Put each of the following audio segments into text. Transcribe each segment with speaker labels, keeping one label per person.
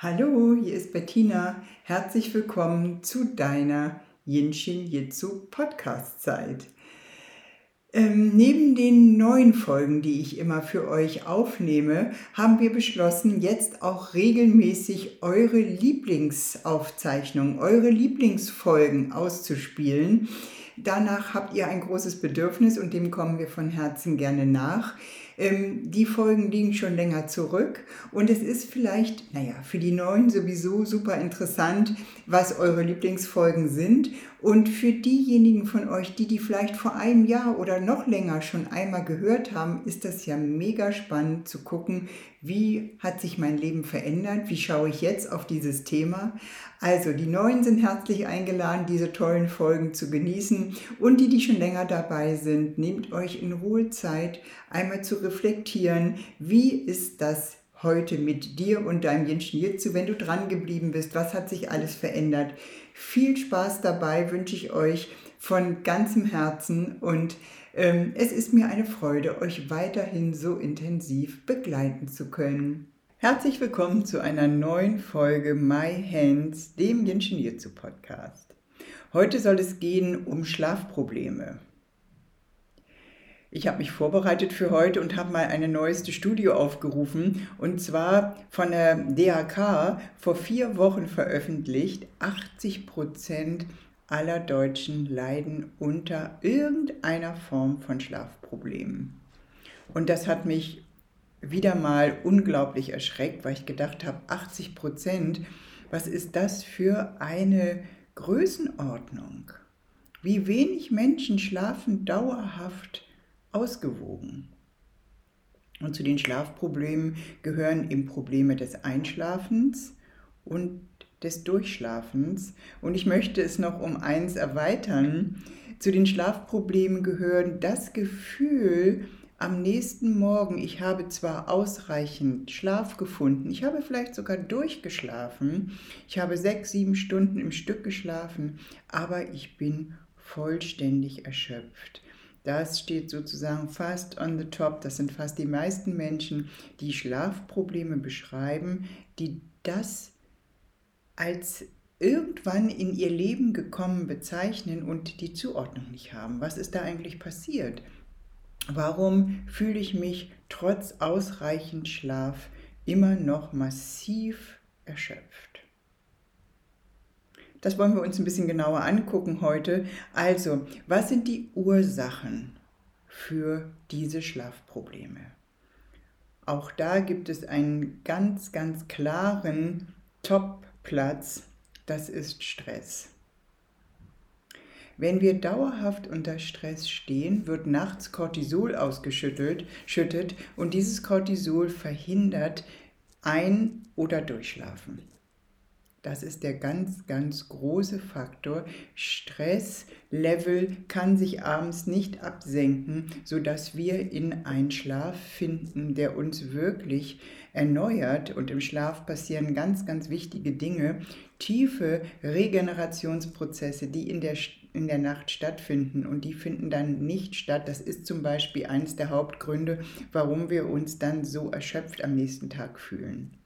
Speaker 1: Hallo, hier ist Bettina. Herzlich willkommen zu deiner Yin-Shin Jitsu Podcast-Zeit. Ähm, neben den neuen Folgen, die ich immer für euch aufnehme, haben wir beschlossen, jetzt auch regelmäßig eure Lieblingsaufzeichnungen, eure Lieblingsfolgen auszuspielen. Danach habt ihr ein großes Bedürfnis und dem kommen wir von Herzen gerne nach. Ähm, die Folgen liegen schon länger zurück und es ist vielleicht, naja, für die Neuen sowieso super interessant, was eure Lieblingsfolgen sind. Und für diejenigen von euch, die die vielleicht vor einem Jahr oder noch länger schon einmal gehört haben, ist das ja mega spannend zu gucken, wie hat sich mein Leben verändert, wie schaue ich jetzt auf dieses Thema. Also die Neuen sind herzlich eingeladen, diese tollen Folgen zu genießen. Und die, die schon länger dabei sind, nehmt euch in Ruhe Zeit, einmal zu reflektieren, wie ist das heute mit dir und deinem Jenschen Jitsu, wenn du dran geblieben bist, was hat sich alles verändert. Viel Spaß dabei wünsche ich euch von ganzem Herzen und ähm, es ist mir eine Freude, euch weiterhin so intensiv begleiten zu können. Herzlich willkommen zu einer neuen Folge My Hands, dem Jenschen Podcast. Heute soll es gehen um Schlafprobleme. Ich habe mich vorbereitet für heute und habe mal eine neueste Studie aufgerufen und zwar von der DHK vor vier Wochen veröffentlicht. 80 Prozent aller Deutschen leiden unter irgendeiner Form von Schlafproblemen. Und das hat mich wieder mal unglaublich erschreckt, weil ich gedacht habe, 80 Prozent, was ist das für eine Größenordnung? Wie wenig Menschen schlafen dauerhaft ausgewogen. Und zu den Schlafproblemen gehören eben Probleme des Einschlafens und des Durchschlafens. Und ich möchte es noch um eins erweitern. Zu den Schlafproblemen gehören das Gefühl, am nächsten Morgen, ich habe zwar ausreichend Schlaf gefunden, ich habe vielleicht sogar durchgeschlafen, ich habe sechs, sieben Stunden im Stück geschlafen, aber ich bin vollständig erschöpft. Das steht sozusagen fast on the top. Das sind fast die meisten Menschen, die Schlafprobleme beschreiben, die das als irgendwann in ihr Leben gekommen bezeichnen und die Zuordnung nicht haben. Was ist da eigentlich passiert? Warum fühle ich mich trotz ausreichend Schlaf immer noch massiv erschöpft? Das wollen wir uns ein bisschen genauer angucken heute. Also, was sind die Ursachen für diese Schlafprobleme? Auch da gibt es einen ganz, ganz klaren Top-Platz. Das ist Stress. Wenn wir dauerhaft unter Stress stehen, wird nachts Cortisol ausgeschüttet schüttet, und dieses Cortisol verhindert Ein- oder Durchschlafen. Das ist der ganz, ganz große Faktor. Stresslevel kann sich abends nicht absenken, sodass wir in einen Schlaf finden, der uns wirklich erneuert. Und im Schlaf passieren ganz, ganz wichtige Dinge. Tiefe Regenerationsprozesse, die in der, in der Nacht stattfinden und die finden dann nicht statt. Das ist zum Beispiel eines der Hauptgründe, warum wir uns dann so erschöpft am nächsten Tag fühlen.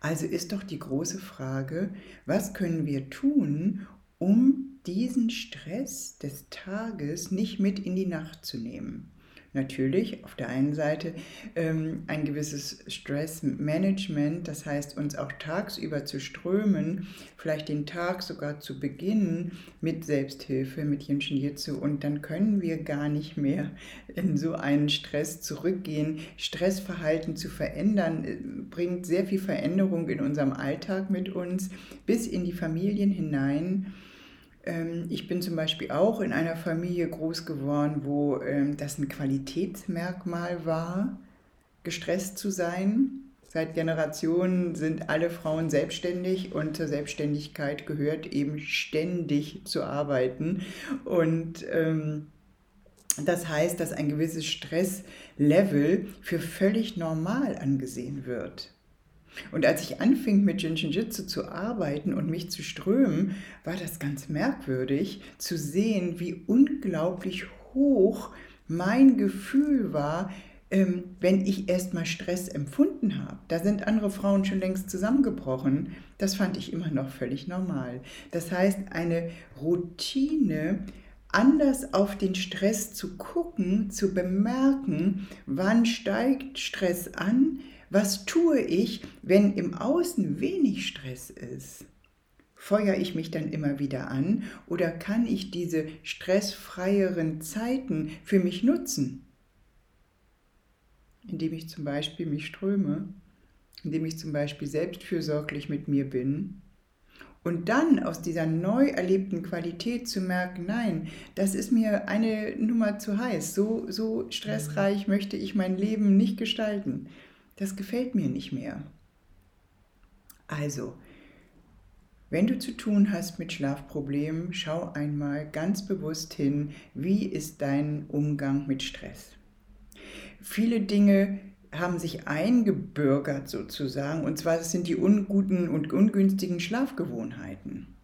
Speaker 1: Also ist doch die große Frage, was können wir tun, um diesen Stress des Tages nicht mit in die Nacht zu nehmen? Natürlich auf der einen Seite ähm, ein gewisses Stressmanagement, das heißt uns auch tagsüber zu strömen, vielleicht den Tag sogar zu beginnen mit Selbsthilfe, mit Jinshin Jitsu und dann können wir gar nicht mehr in so einen Stress zurückgehen. Stressverhalten zu verändern äh, bringt sehr viel Veränderung in unserem Alltag mit uns bis in die Familien hinein. Ähm, ich bin zum Beispiel auch in einer Familie groß geworden, wo ähm, das ein Qualitätsmerkmal war, gestresst zu sein. Seit Generationen sind alle Frauen selbstständig und zur Selbstständigkeit gehört eben ständig zu arbeiten. Und ähm, das heißt, dass ein gewisses Stresslevel für völlig normal angesehen wird. Und als ich anfing mit Jinshinjutsu zu arbeiten und mich zu strömen, war das ganz merkwürdig zu sehen, wie unglaublich hoch mein Gefühl war, ähm, wenn ich erstmal Stress empfunden habe. Da sind andere Frauen schon längst zusammengebrochen. Das fand ich immer noch völlig normal. Das heißt, eine Routine, anders auf den Stress zu gucken, zu bemerken, wann steigt Stress an, was tue ich, wenn im Außen wenig Stress ist. Feuere ich mich dann immer wieder an oder kann ich diese stressfreieren Zeiten für mich nutzen? indem ich zum Beispiel mich ströme, indem ich zum Beispiel selbstfürsorglich mit mir bin. Und dann aus dieser neu erlebten Qualität zu merken, nein, das ist mir eine Nummer zu heiß, so, so stressreich möchte ich mein Leben nicht gestalten. Das gefällt mir nicht mehr. Also, wenn du zu tun hast mit Schlafproblemen, schau einmal ganz bewusst hin, wie ist dein Umgang mit Stress viele Dinge haben sich eingebürgert sozusagen. Und zwar sind die unguten und ungünstigen Schlafgewohnheiten.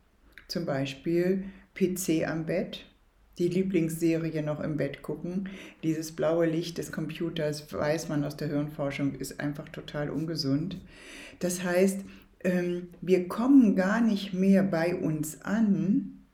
Speaker 1: Zum Beispiel PC am Bett, die Lieblingsserie noch im Bett gucken. Dieses blaue Licht des Computers, weiß man aus der Hirnforschung, ist einfach total ungesund. Das heißt, ähm, wir kommen gar nicht mehr bei uns an.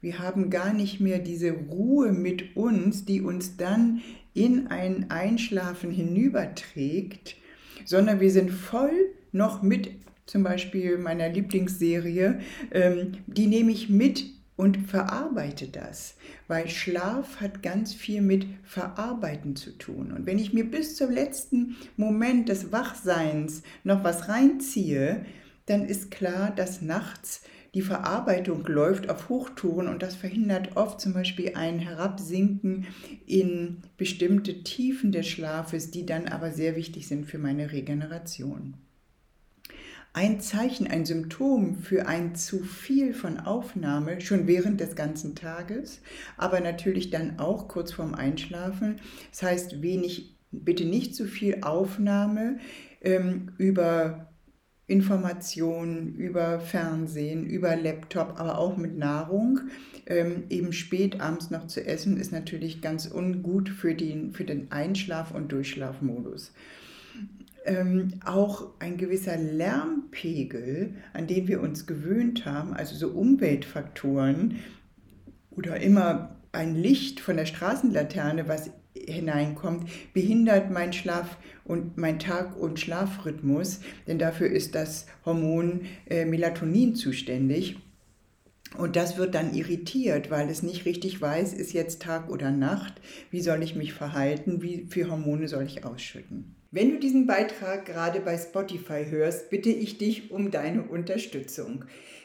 Speaker 1: Wir haben gar nicht mehr diese Ruhe mit uns, die uns dann in ein Einschlafen hinüberträgt, sondern wir sind voll noch mit zum Beispiel meiner Lieblingsserie, ähm, die nehme ich mit und verarbeite das, weil Schlaf hat ganz viel mit Verarbeiten zu tun. Und wenn ich mir bis zum letzten Moment des Wachseins noch was reinziehe, dann ist klar, dass nachts die Verarbeitung läuft auf Hochtouren und das verhindert oft zum Beispiel ein Herabsinken in bestimmte Tiefen des Schlafes, die dann aber sehr wichtig sind für meine Regeneration. Ein Zeichen, ein Symptom für ein zu viel von Aufnahme schon während des ganzen Tages, aber natürlich dann auch kurz vorm Einschlafen. Das heißt, wenig, bitte nicht zu viel Aufnahme ähm, über Informationen über Fernsehen, über Laptop, aber auch mit Nahrung. Ähm, eben spät abends noch zu essen, ist natürlich ganz ungut für den, für den Einschlaf- und Durchschlafmodus. Ähm, auch ein gewisser Lärmpegel, an den wir uns gewöhnt haben, also so Umweltfaktoren oder immer ein Licht von der Straßenlaterne, was hineinkommt, behindert mein Schlaf und mein Tag- und Schlafrhythmus, denn dafür ist das Hormon äh, Melatonin zuständig. Und das wird dann irritiert, weil es nicht richtig weiß, ist jetzt Tag oder Nacht, wie soll ich mich verhalten, wie viele Hormone soll ich ausschütten. Wenn du diesen Beitrag gerade bei Spotify hörst, bitte ich dich um deine Unterstützung.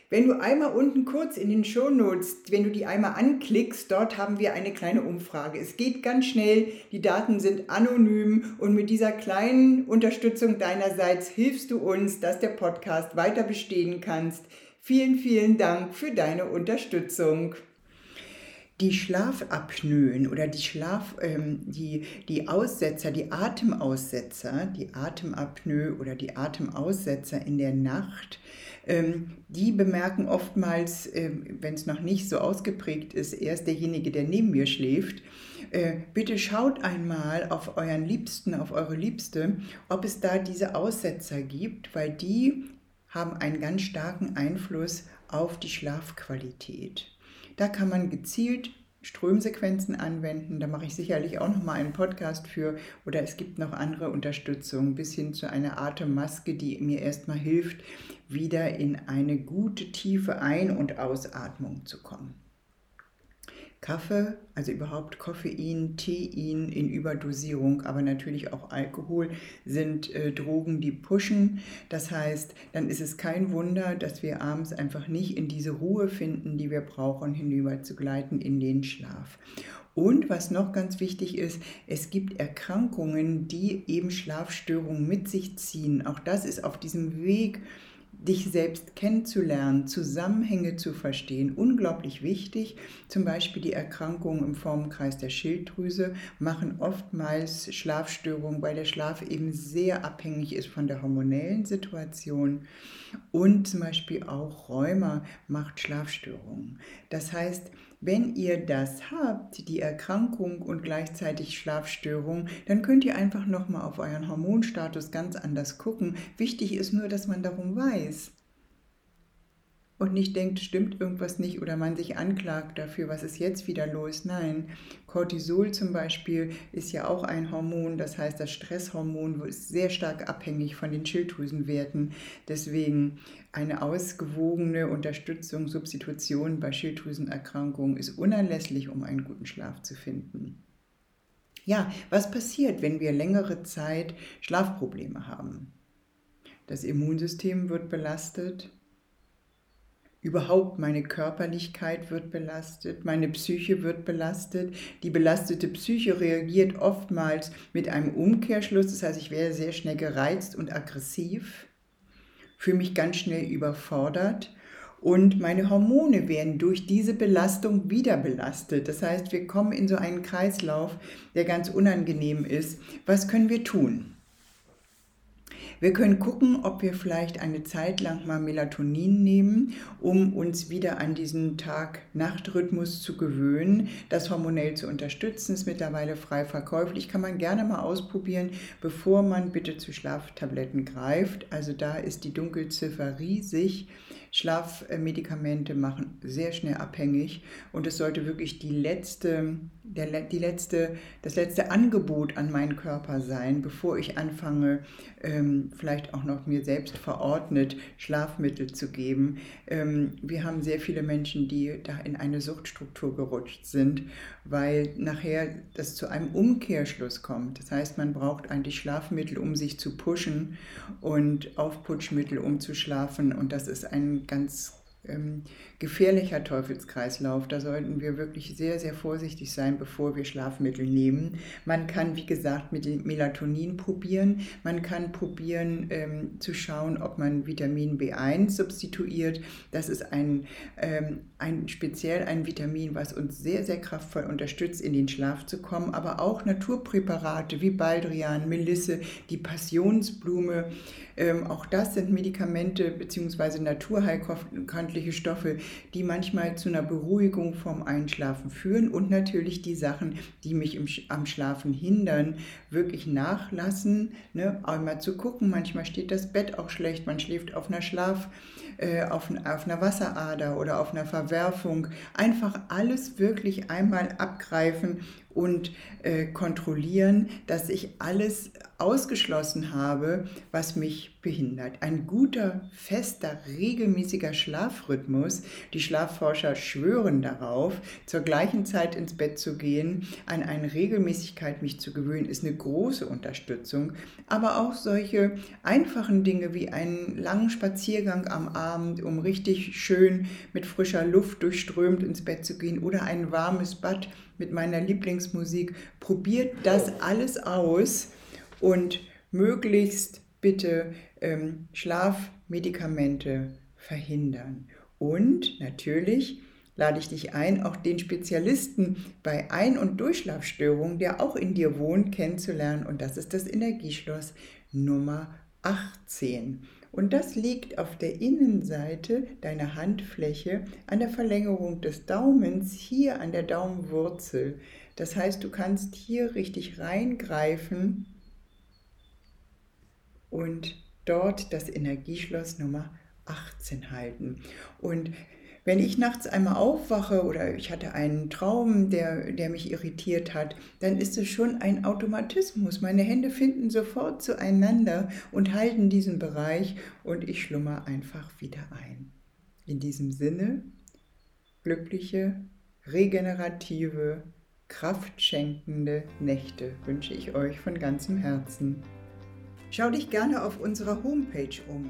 Speaker 1: Wenn du einmal unten kurz in den Show Notes, wenn du die einmal anklickst, dort haben wir eine kleine Umfrage. Es geht ganz schnell, die Daten sind anonym und mit dieser kleinen Unterstützung deinerseits hilfst du uns, dass der Podcast weiter bestehen kannst. Vielen, vielen Dank für deine Unterstützung die Schlafapnoen oder die Schlaf, ähm, die, die Aussetzer, die Atemaussetzer, die Atemapnoe oder die Atemaussetzer in der Nacht, ähm, die bemerken oftmals, äh, wenn es noch nicht so ausgeprägt ist, erst derjenige, der neben mir schläft. Äh, bitte schaut einmal auf euren Liebsten, auf eure Liebste, ob es da diese Aussetzer gibt, weil die haben einen ganz starken Einfluss auf die Schlafqualität. Da kann man gezielt Strömsequenzen anwenden. Da mache ich sicherlich auch noch mal einen Podcast für. Oder es gibt noch andere Unterstützung bis hin zu einer Atemmaske, die mir erstmal hilft, wieder in eine gute tiefe Ein- und Ausatmung zu kommen. Kaffee, also überhaupt Koffein, Tein in Überdosierung, aber natürlich auch Alkohol sind äh, Drogen, die pushen. Das heißt, dann ist es kein Wunder, dass wir abends einfach nicht in diese Ruhe finden, die wir brauchen, hinüber zu gleiten in den Schlaf. Und was noch ganz wichtig ist, es gibt Erkrankungen, die eben Schlafstörungen mit sich ziehen. Auch das ist auf diesem Weg dich selbst kennenzulernen, Zusammenhänge zu verstehen, unglaublich wichtig. Zum Beispiel die Erkrankungen im Formenkreis der Schilddrüse machen oftmals Schlafstörungen, weil der Schlaf eben sehr abhängig ist von der hormonellen Situation. Und zum Beispiel auch Rheuma macht Schlafstörungen. Das heißt, wenn ihr das habt, die Erkrankung und gleichzeitig Schlafstörung, dann könnt ihr einfach nochmal auf euren Hormonstatus ganz anders gucken. Wichtig ist nur, dass man darum weiß und nicht denkt, stimmt irgendwas nicht oder man sich anklagt dafür, was ist jetzt wieder los. Nein, Cortisol zum Beispiel ist ja auch ein Hormon, das heißt das Stresshormon ist sehr stark abhängig von den Schilddrüsenwerten. Deswegen eine ausgewogene Unterstützung, Substitution bei Schilddrüsenerkrankungen ist unerlässlich, um einen guten Schlaf zu finden. Ja, was passiert, wenn wir längere Zeit Schlafprobleme haben? Das Immunsystem wird belastet, Überhaupt meine Körperlichkeit wird belastet, meine Psyche wird belastet. Die belastete Psyche reagiert oftmals mit einem Umkehrschluss, das heißt, ich werde sehr schnell gereizt und aggressiv, fühle mich ganz schnell überfordert und meine Hormone werden durch diese Belastung wieder belastet. Das heißt, wir kommen in so einen Kreislauf, der ganz unangenehm ist. Was können wir tun? Wir können gucken, ob wir vielleicht eine Zeit lang mal Melatonin nehmen, um uns wieder an diesen Tag-Nacht-Rhythmus zu gewöhnen, das hormonell zu unterstützen. Ist mittlerweile frei verkäuflich, kann man gerne mal ausprobieren, bevor man bitte zu Schlaftabletten greift. Also da ist die Dunkelziffer riesig. Schlafmedikamente machen sehr schnell abhängig und es sollte wirklich die letzte, der, die letzte, das letzte Angebot an meinen Körper sein, bevor ich anfange, ähm, vielleicht auch noch mir selbst verordnet Schlafmittel zu geben. Ähm, wir haben sehr viele Menschen, die da in eine Suchtstruktur gerutscht sind, weil nachher das zu einem Umkehrschluss kommt. Das heißt, man braucht eigentlich Schlafmittel, um sich zu pushen und Aufputschmittel, um zu schlafen und das ist ein ganz ähm, gefährlicher Teufelskreislauf. Da sollten wir wirklich sehr, sehr vorsichtig sein, bevor wir Schlafmittel nehmen. Man kann, wie gesagt, mit Melatonin probieren. Man kann probieren ähm, zu schauen, ob man Vitamin B1 substituiert. Das ist ein, ähm, ein speziell ein Vitamin, was uns sehr, sehr kraftvoll unterstützt, in den Schlaf zu kommen. Aber auch Naturpräparate wie Baldrian, Melisse, die Passionsblume. Ähm, auch das sind Medikamente bzw. naturheilkundliche Stoffe, die manchmal zu einer Beruhigung vom Einschlafen führen und natürlich die Sachen, die mich im, am Schlafen hindern, wirklich nachlassen. Ne? Einmal zu gucken, manchmal steht das Bett auch schlecht, man schläft auf einer Schlaf, äh, auf, auf einer Wasserader oder auf einer Verwerfung. Einfach alles wirklich einmal abgreifen und äh, kontrollieren, dass ich alles ausgeschlossen habe, was mich behindert. Ein guter, fester, regelmäßiger Schlafrhythmus, die Schlafforscher schwören darauf, zur gleichen Zeit ins Bett zu gehen, an eine Regelmäßigkeit mich zu gewöhnen, ist eine große Unterstützung. Aber auch solche einfachen Dinge wie einen langen Spaziergang am Abend, um richtig schön mit frischer Luft durchströmt ins Bett zu gehen oder ein warmes Bad mit meiner Lieblingsmusik. Probiert das alles aus und möglichst bitte ähm, Schlafmedikamente verhindern. Und natürlich lade ich dich ein, auch den Spezialisten bei Ein- und Durchschlafstörungen, der auch in dir wohnt, kennenzulernen. Und das ist das Energieschloss Nummer 18. Und das liegt auf der Innenseite deiner Handfläche an der Verlängerung des Daumens, hier an der Daumenwurzel. Das heißt, du kannst hier richtig reingreifen und dort das Energieschloss Nummer 18 halten. Und wenn ich nachts einmal aufwache oder ich hatte einen Traum, der, der mich irritiert hat, dann ist es schon ein Automatismus. Meine Hände finden sofort zueinander und halten diesen Bereich und ich schlummer einfach wieder ein. In diesem Sinne, glückliche, regenerative, kraftschenkende Nächte wünsche ich euch von ganzem Herzen. Schau dich gerne auf unserer Homepage um